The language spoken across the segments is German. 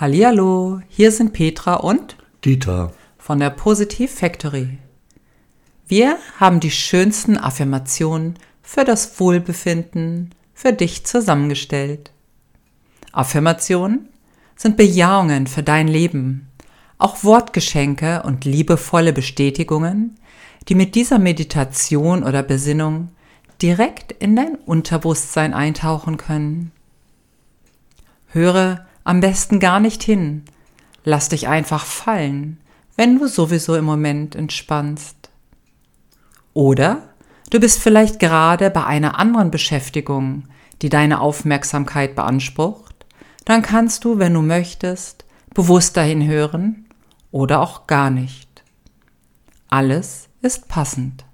Hallihallo, hier sind Petra und Dieter. von der Positiv Factory. Wir haben die schönsten Affirmationen für das Wohlbefinden für dich zusammengestellt. Affirmationen sind Bejahungen für dein Leben, auch Wortgeschenke und liebevolle Bestätigungen, die mit dieser Meditation oder Besinnung direkt in dein Unterbewusstsein eintauchen können. Höre am besten gar nicht hin, lass dich einfach fallen, wenn du sowieso im Moment entspannst. Oder du bist vielleicht gerade bei einer anderen Beschäftigung, die deine Aufmerksamkeit beansprucht, dann kannst du, wenn du möchtest, bewusst dahin hören oder auch gar nicht. Alles ist passend.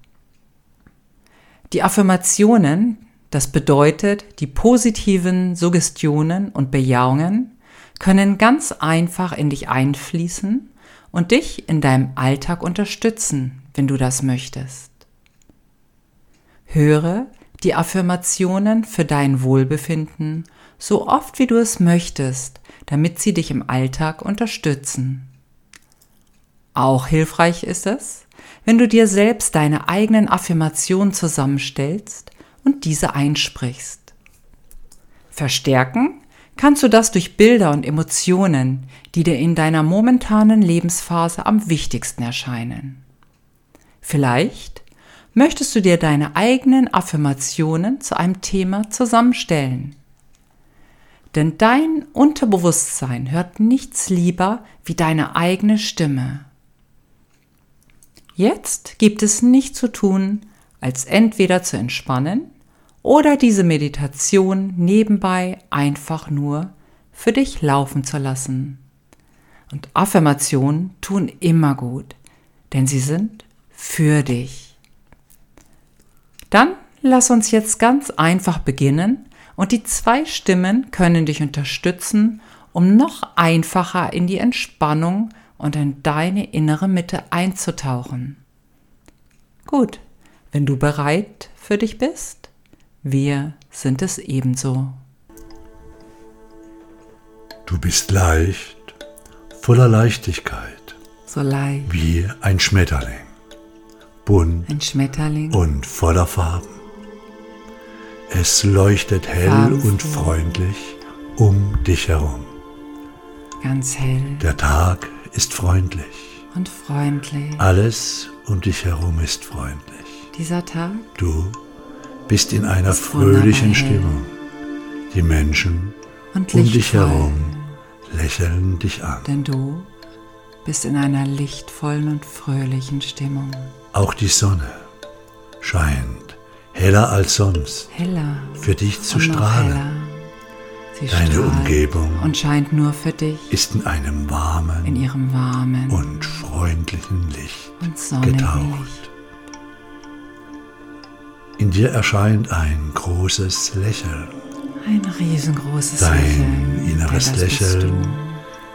Die Affirmationen, das bedeutet die positiven Suggestionen und Bejahungen, können ganz einfach in dich einfließen und dich in deinem Alltag unterstützen, wenn du das möchtest. Höre die Affirmationen für dein Wohlbefinden so oft wie du es möchtest, damit sie dich im Alltag unterstützen. Auch hilfreich ist es, wenn du dir selbst deine eigenen Affirmationen zusammenstellst und diese einsprichst. Verstärken kannst du das durch Bilder und Emotionen, die dir in deiner momentanen Lebensphase am wichtigsten erscheinen. Vielleicht möchtest du dir deine eigenen Affirmationen zu einem Thema zusammenstellen. Denn dein Unterbewusstsein hört nichts lieber wie deine eigene Stimme. Jetzt gibt es nichts zu tun, als entweder zu entspannen oder diese Meditation nebenbei einfach nur für dich laufen zu lassen. Und Affirmationen tun immer gut, denn sie sind für dich. Dann lass uns jetzt ganz einfach beginnen und die zwei Stimmen können dich unterstützen, um noch einfacher in die Entspannung und in deine innere Mitte einzutauchen. Gut, wenn du bereit für dich bist, wir sind es ebenso. Du bist leicht, voller Leichtigkeit, So leicht. wie ein Schmetterling, bunt Ein Schmetterling. und voller Farben. Es leuchtet hell Farbenfroh. und freundlich um dich herum. Ganz hell Der Tag ist freundlich. und freundlich. Alles um dich herum ist freundlich. Dieser Tag Du bist in einer fröhlichen. Stimmung. Die Menschen und um dich herum lächeln dich an. denn du bist in einer lichtvollen und fröhlichen Stimmung. Auch die Sonne scheint heller als sonst Heller für dich zu strahlen. Deine Umgebung und scheint nur für dich ist in einem in warmen ihrem warmen und freundlichen Licht und getaucht. Licht. In dir erscheint ein großes Lächeln. Ein riesengroßes Dein Lächeln. inneres das bist Lächeln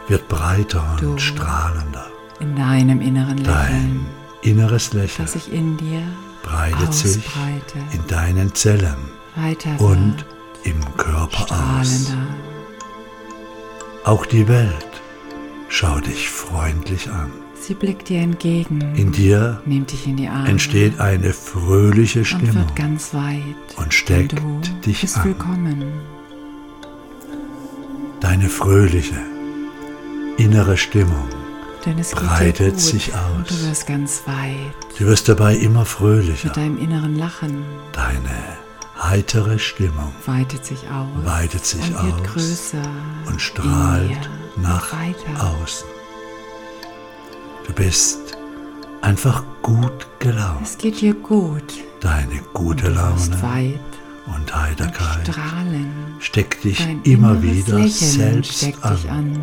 wird breiter Du. und strahlender. In deinem inneren Lächeln, Dein inneres Lächeln das sich in dir breitet sich in deinen Zellen weiter und wird, im Körper aus. Auch die Welt schaut dich freundlich an. Sie blickt dir entgegen, In dir nimmt dich in entsteht eine fröhliche und Stimmung wird ganz weit. und steckt du dich bist an. willkommen. Deine fröhliche innere Stimmung. Denn es geht Breitet sich und du aus. wirst ganz weit Du wirst dabei immer fröhlicher. mit deinem inneren Lachen. Deine heitere Stimmung Weitet sich aus weitet sich und wird aus größer und strahlt nach und außen. Du bist einfach gut gelaunt. Es geht dir gut. Deine gute du wirst Laune weit und und Heiterkeit strahlen. steckt dich Dein immer wieder Lächeln selbst an. an.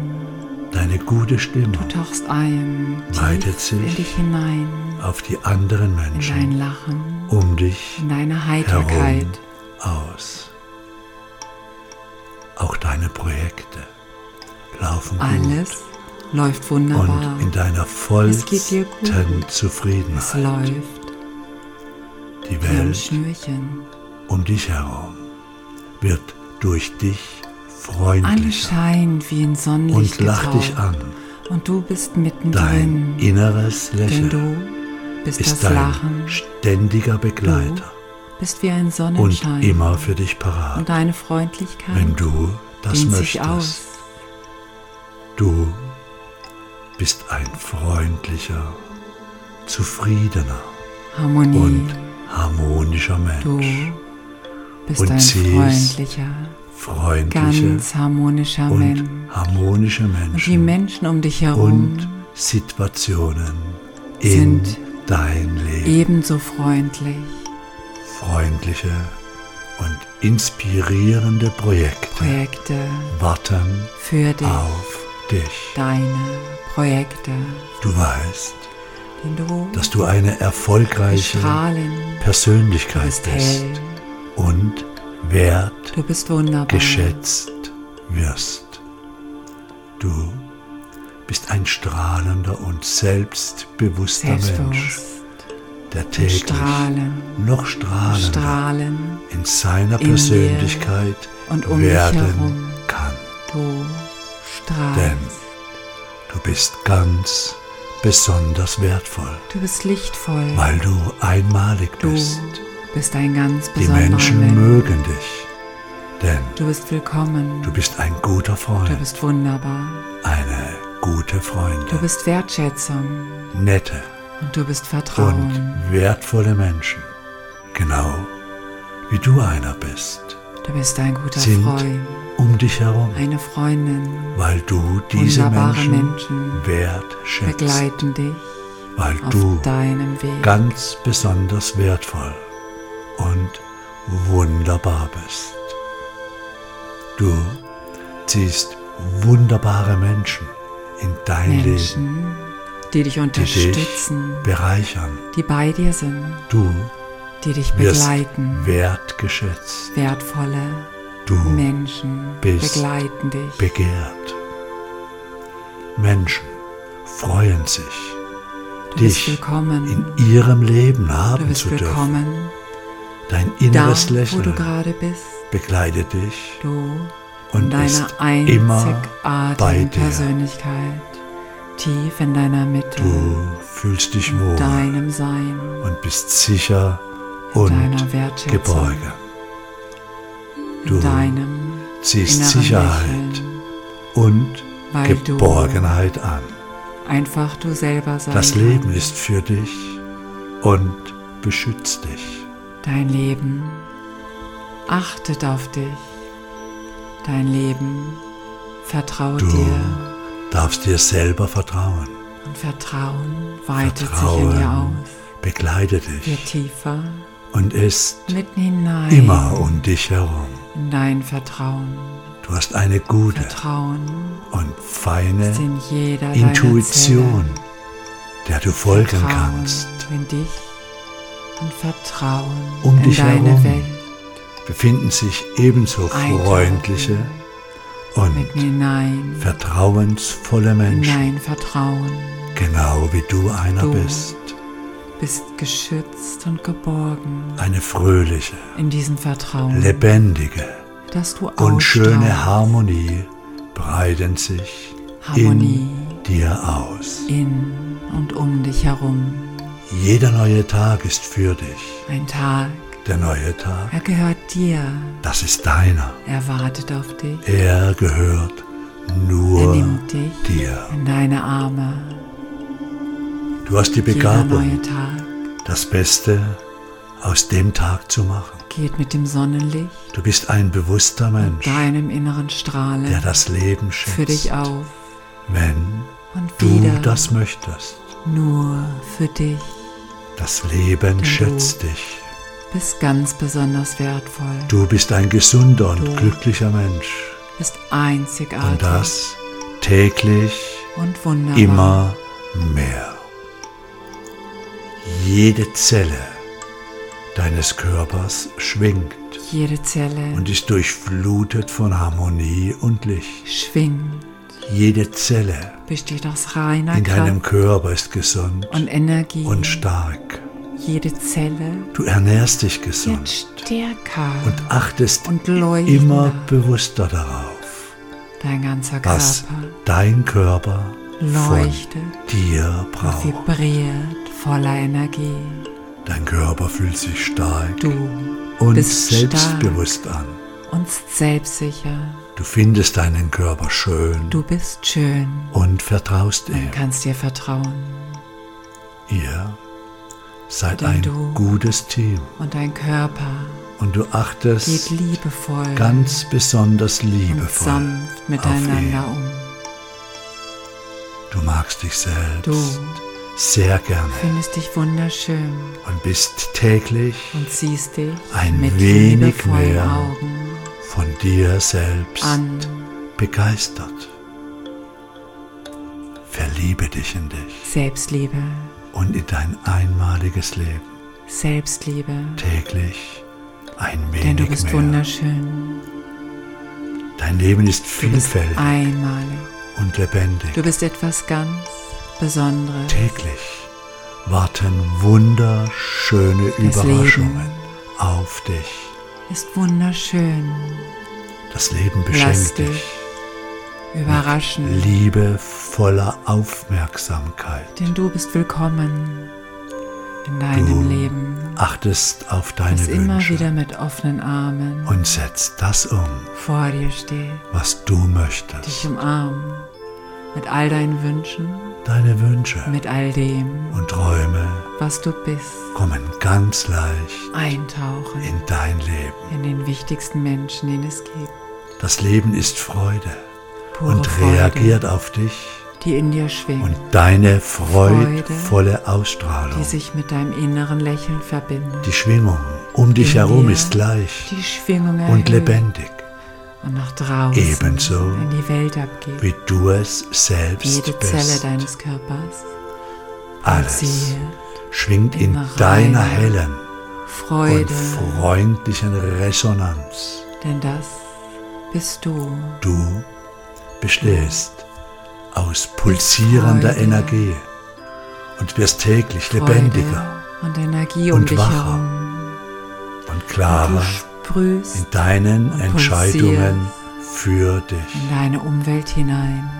Deine gute Stimmung Du tauchst ein, Weitet sich dich hinein, auf die anderen in dein Menschen Lachen, um dich in deine Heiterkeit. herum aus. Auch deine Projekte laufen Alles läuft wunderbar. und in deiner Es geht dir vollsten gut. Es Zufriedenheit. läuft Die Welt um dich herum wird durch dich freundlicher anscheinend wie in Sonnenlicht und lach dich an. Und du bist Dein mittendrin, inneres denn Lächeln du bist ist dein Lachen. ständiger Du Begleiter bist wie ein und Sonnenschein. immer für dich parat, Und deine Freundlichkeit wenn du das möchtest. Du bist ein freundlicher, zufriedener Harmonie. und harmonischer du Mensch. bist und ein freundlicher, Freundliche ganz harmonischer und Mensch. harmonische Und die Menschen Menschen um dich herum und Situationen in sind dein Leben. ebenso freundlich. Freundliche und inspirierende Projekte Projekte warten für dich, auf dich. deine Projekte, Du weißt, du dass du eine erfolgreiche Persönlichkeit bist bist und wert du bist wunderbar. geschätzt wirst. Du bist ein strahlender und selbstbewusster Mensch, der täglich strahlen, noch strahlender strahlen in seiner in Persönlichkeit und dich werden kann. Du strahlst. Denn du bist ganz besonders wertvoll, du bist lichtvoll. weil du einmalig du bist. bist ein ganz Die besonderer Menschen Mensch. mögen dich, denn Du bist willkommen. du bist ein guter Du Freund, bist wunderbar. eine gute Du Freundin, bist Wertschätzung nette und du bist Vertrauen. und wertvolle Menschen, genau wie du einer bist, Du bist ein guter sind Freund, um dich herum, eine Freundin. weil du diese Menschen, Menschen wertschätzt, Begleiten dich weil auf du deinem Weg. ganz besonders wertvoll und wunderbar bist. Du ziehst wunderbare Menschen in dein Leben, Menschen, die dich die dich unterstützen, bereichern. die bei dir sind, Du die dich begleiten. wertgeschätzt. Wertvolle Du Menschen bist begleiten dich. begehrt. Menschen freuen sich, Du dich willkommen. in ihrem Leben haben zu dürfen. willkommen Dein da, inneres wo du Lächeln gerade bist. begleitet dich Du und deiner immer bei einzigartigen dir. Persönlichkeit, tief in deiner Mitte, Du fühlst dich in wohl deinem Sein, und bist sicher und in Du ziehst Sicherheit Lächeln, und Geborgenheit an. du einfach du selber sein Das Leben kannst. ist für dich und beschützt dich. Dein Leben achtet auf dich. Dein Leben vertraut Du dir darfst dir selber vertrauen. und Vertrauen weitet sich in Vertrauen dir aus, begleitet wird dich tiefer, und ist immer um dich herum. in dein Vertrauen. Du hast eine gute Vertrauen und feine in Intuition, der du folgen Vertrauen kannst. in dich und Vertrauen Um in dich deine herum Welt. Befinden sich ebenso freundliche und vertrauensvolle Menschen, Vertrauen. genau wie du einer Du bist. Bist geschützt und geborgen Eine fröhliche, in diesem Vertrauen, lebendige dass du und schöne. Harmonie breiten sich Harmonie in dir aus. in und um dich herum. Jeder neue Tag ist für dich. Ein Tag, Der neue Tag, er gehört dir, das ist deiner. er wartet auf dich, Er gehört er nur nimmt dich dir. in deine Arme. Du hast die Begabung, das Beste aus dem Tag zu machen. geht mit dem Sonnenlicht, Du bist ein bewusster Mensch, deinem inneren Strahlen der das Leben schätzt. für dich auf Wenn du das möchtest. nur für dich. Das Leben du schätzt dich. Bist ganz besonders wertvoll, Du bist ein gesunder und Du glücklicher Mensch. bist einzigartig Und das täglich und wunderbar. immer mehr. Jede Zelle deines Körpers schwingt Jede Zelle und ist durchflutet von Harmonie und Licht. schwingt, Jede Zelle besteht aus reiner in deinem Kraft Körper ist gesund und Energie. und stark. Jede Zelle Du ernährst dich gesund stärker und achtest und immer bewusster darauf, Dein ganzer was Körper dein Körper leuchtet von dir und braucht. vibriert voller Energie. Dein Körper fühlt sich stark Du und selbstbewusst an. und selbstsicher. Du findest deinen Körper schön Du bist schön und vertraust und ihm. kannst dir vertrauen. Ihr seid Denn ein du- gutes Team Und dein Körper und du geht achtest liebevoll ganz besonders und liebevoll. sanft miteinander um. Du magst dich selbst Du sehr gerne findest dich wunderschön und bist täglich und siehst dich Ein mit wenig mehr Augen von dir selbst an. begeistert. Verliebe dich in dich Selbstliebe, und in dein einmaliges Leben. Selbstliebe, Täglich ein denn du wenig bist mehr. wunderschön. Dein Leben ist vielfältig einmalig. und lebendig. Du bist etwas ganz Besonderes. Täglich warten wunderschöne Das Überraschungen Leben. auf dich. Ist wunderschön, Das Leben beschenkt dich dich überraschen, liebevoller Aufmerksamkeit. denn du bist willkommen in deinem Du Leben. Achtest auf deine Das immer Wünsche wieder mit offenen Armen und setzt das um, vor dir steht, was du dich möchtest. umarmen mit all deinen Wünschen, Deine Wünsche. Mit all dem, und Träume. Was du bist. kommen ganz leicht. Eintauchen. In dein Leben. in den wichtigsten Menschen, den es gibt. Das Leben ist Freude. Pure und Freude, reagiert auf dich. Die in dir schwingt, und deine freudvolle Ausstrahlung. die sich mit deinem inneren Lächeln verbindet. Die Schwingung um dich in herum ist gleich die Schwingung und lebendig, und nach draußen Ebenso in die Welt abgeht. wie du es selbst Jede Zelle bist. deines Körpers Alles schwingt in in deiner hellen Freude, und freundlichen Resonanz. denn das bist du. Du bestehst aus pulsierender Freude. Energie und wirst täglich Freude lebendiger und Energie um und wacher und klarer sprühst in deinen Entscheidungen für dich. in deine Umwelt hinein.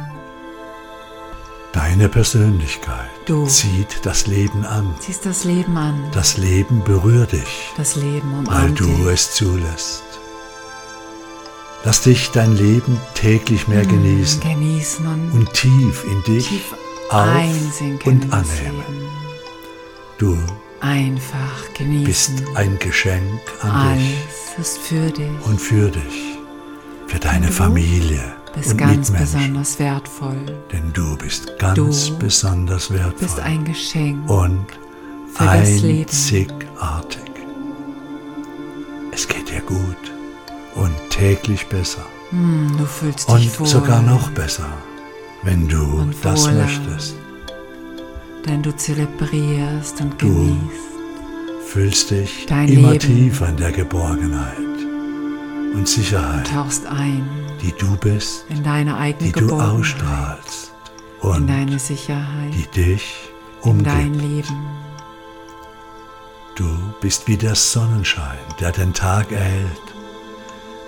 Deine Persönlichkeit Du. zieht das Leben an. Ziehst das Leben an. Das Leben berührt dich, Das Leben weil umarmt du dich. es zulässt. Lass dich dein Leben täglich mehr genießen Genießen und, und tief in dich tief auf und annehmen. Du Einfach bist genießen. ein Geschenk an dich Alles ist für dich. und für dich, für deine du Familie bist und ganz Mitmenschen. besonders wertvoll. Denn du bist ganz Du besonders wertvoll bist ein Geschenk. und für einzigartig. Es geht dir gut und täglich besser Hm, du fühlst dich und wohl. sogar noch besser, wenn du das möchtest. Denn du zelebrierst und Du genießt. Fühlst dich immer Leben. tiefer in der Geborgenheit und Sicherheit, Tauchst ein die du bist, in deine eigene die du ausstrahlst In und deine Sicherheit. die dich in dein umgibt. Leben. Du bist wie der Sonnenschein, der den Tag erhält.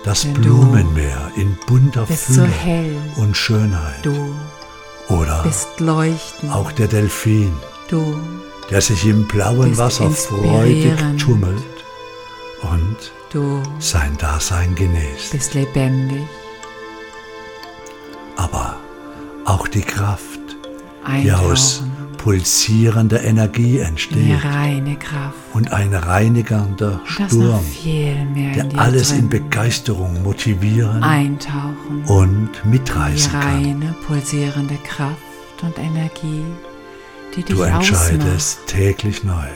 Das Denn Blumenmeer in bunter so Fülle hell. und Schönheit. Du Oder bist leuchtend. auch der Delfin, Du der sich im blauen Wasser freudig tummelt und Du sein Dasein genießt. bist lebendig. Aber auch die Kraft, die aus Eintauchen pulsierender Energie entsteht reine Kraft. und ein reinigender noch Sturm, der alles in. Begeisterung motivieren Eintauchen. und mitreißen kann. reine, pulsierende Kraft und Energie, die dich Du ausmacht. entscheidest täglich neu,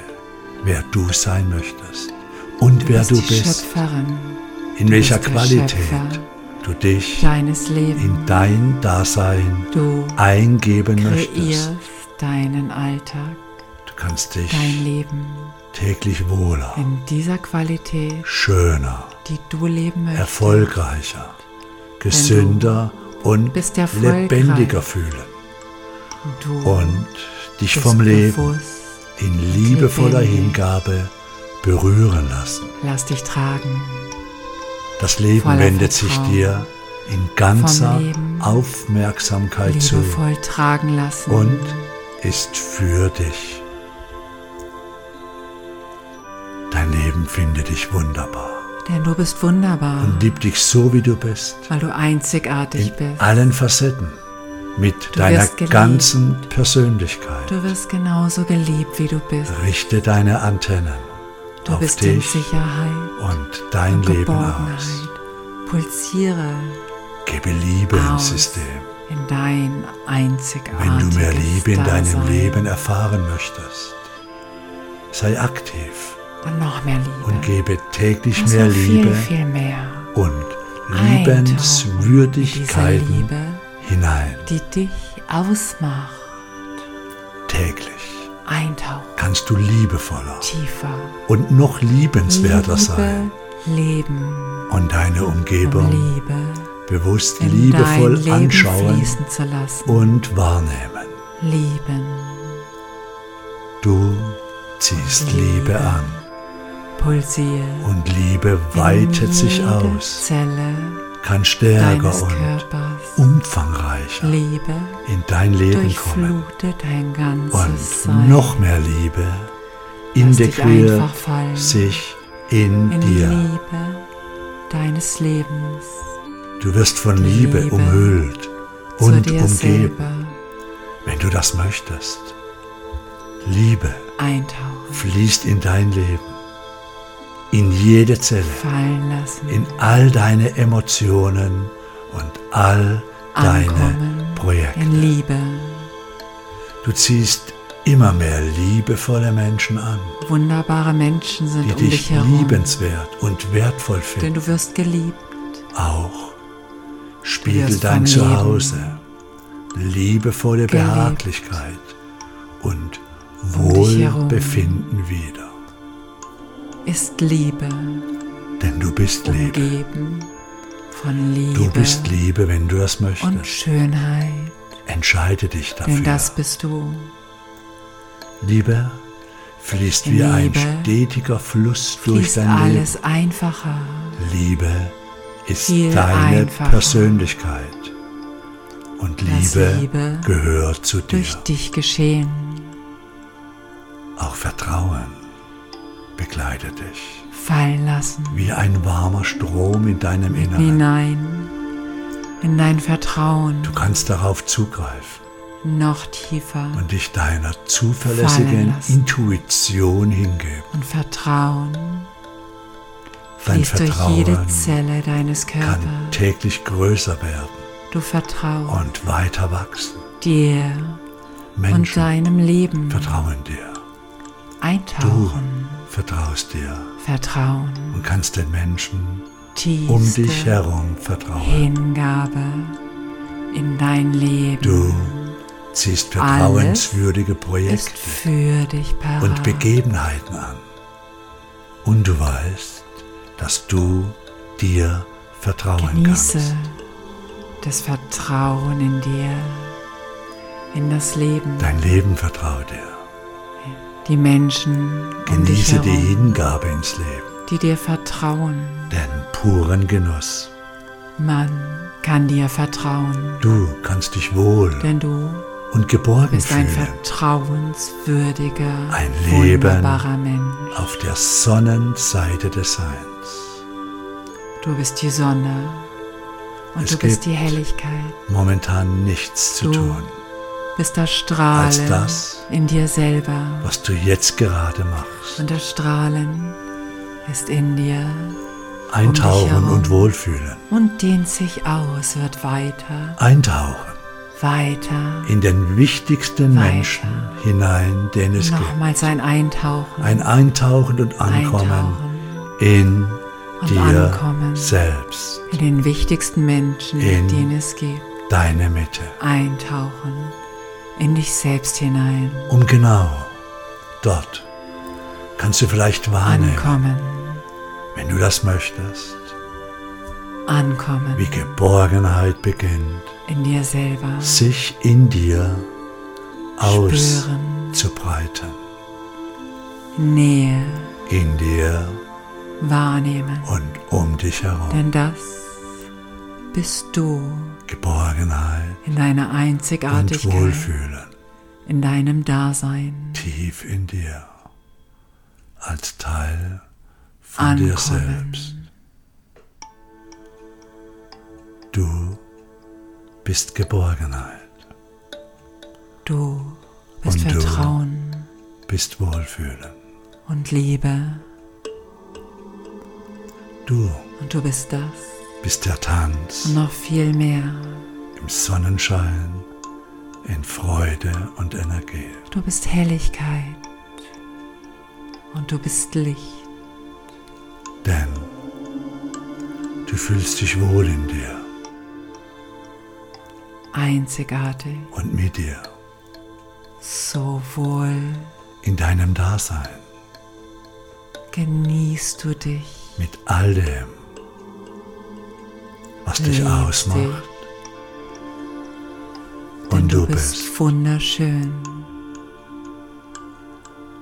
wer du sein möchtest und Du wer du bist, in du welcher bist Qualität Schöpfer du dich in dein Dasein Du eingeben möchtest. Deinen Alltag, Du kannst dich dein Leben täglich wohler, in dieser Qualität, schöner, die du leben möchtest. erfolgreicher, gesünder und lebendiger fühlen Du und dich vom Leben in liebevoller. Hingabe berühren lassen. Lass dich tragen. Das Leben Voller wendet sich dir in ganzer Aufmerksamkeit zu liebevoll lassen. und ist für dich. Dein Leben findet dich wunderbar Denn du bist wunderbar, und liebt dich so, wie du bist, weil du einzigartig in bist. allen Facetten, mit Du deiner ganzen Persönlichkeit. Du wirst genauso geliebt, wie du bist. Richte deine Antennen Du auf bist in dich Sicherheit und dein und Leben aus. Pulsiere Gebe Liebe ins aus System. In dein einzigartiges Wenn du mehr Liebe in deinem Dasein. Leben erfahren möchtest, sei aktiv Dann noch mehr Liebe. und gebe täglich Lass mehr Liebe Viel, viel mehr. und Liebenswürdigkeiten Liebe, hinein. die dich ausmacht. Täglich Eintauchen. kannst du liebevoller Tiefer. und noch liebenswerter Liebe, sein Leben. und deine Um Umgebung Liebe bewusst in liebevoll anschauen und wahrnehmen. Lieben. Du ziehst Liebe. Liebe an Pulsier. und Liebe weitet sich aus, Zelle kann stärker und Körpers. umfangreicher Liebe in dein Leben kommen durchflute dein ganzes und Sein. noch mehr Liebe integriert sich in in dir. Liebe deines Lebens Du wirst von Liebe Liebe umhüllt und umgeben, selber wenn du das möchtest. Liebe eintauchen, fließt in dein Leben, in jede Zelle, fallen lassen, in all deine Emotionen und all deine ankommen Projekte. in Liebe. Du ziehst immer mehr liebevolle Menschen an, Wunderbare Menschen sind die um dich dich herum, liebenswert und wertvoll denn finden. du wirst geliebt. Auch spiegel dein Zuhause liebevolle gelebt. Behaglichkeit und Um. Wohlbefinden wieder. Ist Liebe, Denn du bist Liebe. von Liebe Du bist Liebe, wenn du das und möchtest. Schönheit, Entscheide dich denn dafür. das bist du. Liebe fließt wie ein stetiger Fluss durch dein alles einfacher, Leben. Liebe ist deine einfacher. Persönlichkeit. Und Liebe, Liebe gehört zu dir. durch dich geschehen. Auch Vertrauen begleitet dich. Fallen lassen, Wie ein warmer Strom in deinem Inneren. hinein in dein Vertrauen, Du kannst darauf zugreifen noch tiefer und dich deiner zuverlässigen. Intuition hingeben. und Vertrauen Dein durch jede Zelle deines kann Körpers. täglich größer werden Du vertraust und weiter wachsen. dir und Menschen deinem Leben vertrauen dir. Du eintauchen, vertraust dir Vertrauen, und kannst den Menschen tiefste um dich herum vertrauen. Hingabe in dein Leben Du ziehst vertrauenswürdige Projekte für dich und Begebenheiten an. Und du weißt, dass du dir vertrauen Genieße kannst. das Vertrauen in dir, in das Leben, Dein Leben vertraue dir. die Menschen um Genieße die herum, Hingabe ins Leben, die dir vertrauen. den puren Genuss. Man kann dir vertrauen, Du kannst dich wohl denn du und geborgen bist ein fühlen vertrauenswürdiger, Ein Leben wunderbarer Mensch. auf der Sonnenseite des Seins. Du bist die Sonne und Es du bist die Helligkeit. Momentan nichts zu Du tun, bist das Strahlen Als das, in dir selber. was du jetzt gerade machst. Und das Strahlen ist in dir Eintauchen herum. und wohlfühlen. und dehnt sich aus, wird weiter, Eintauchen weiter, in den wichtigsten Weiter. Menschen hinein, den es gibt. nochmals ein Eintauchen, Ein Eintauchen und Ankommen Eintauchen in und dir Ankommen selbst. in den wichtigsten Menschen, In den es gibt, Deine Mitte. eintauchen in dich selbst hinein, Um genau dort kannst du vielleicht wahrnehmen, ankommen, wenn du das möchtest, ankommen wie Geborgenheit beginnt, in dir selber, sich in dir auszubreiten. Nähe In dir wahrnehmen, und um dich herum. denn das bist du Geborgenheit in deiner und Einzigartigkeit, Wohlfühlen in deinem Dasein tief in dir als Teil von dir Ankommen. selbst. Du bist Geborgenheit, Du bist Und du? Vertrauen bist Wohlfühlen. und Liebe Du und du bist das. bist der Tanz und noch viel mehr. im Sonnenschein, in Freude und Energie. Du bist Helligkeit. Und du bist Licht. Denn du fühlst dich wohl in dir Einzigartig, und mit dir, so wohl. In deinem Dasein, genießt du dich, mit all dem, was dich liebst ausmacht. dich, Und du du bist bist, wunderschön.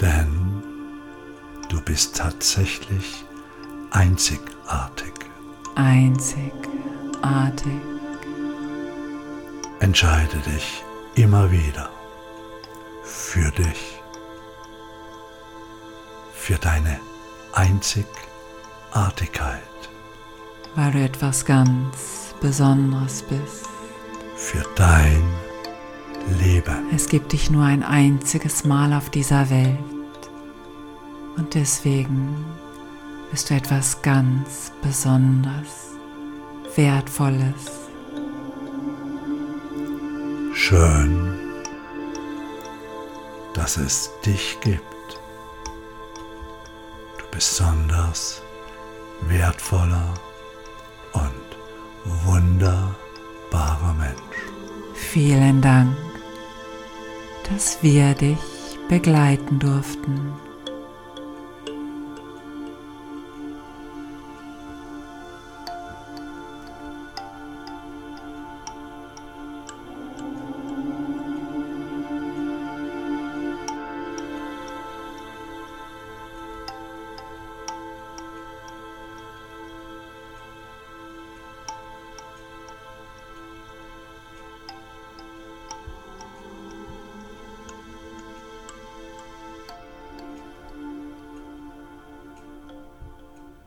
denn du bist tatsächlich einzigartig. Einzigartig. Entscheide dich immer wieder für dich, für deine Einzigartigkeit, weil du etwas ganz Besonderes bist. für dein Leben. Es gibt dich nur ein einziges Mal auf dieser Welt. Und deswegen bist du etwas ganz Besonderes, Wertvolles. Schön, dass es dich gibt. Du besonders wertvoller und wunderbarer Mensch. Vielen Dank, dass wir dich begleiten durften.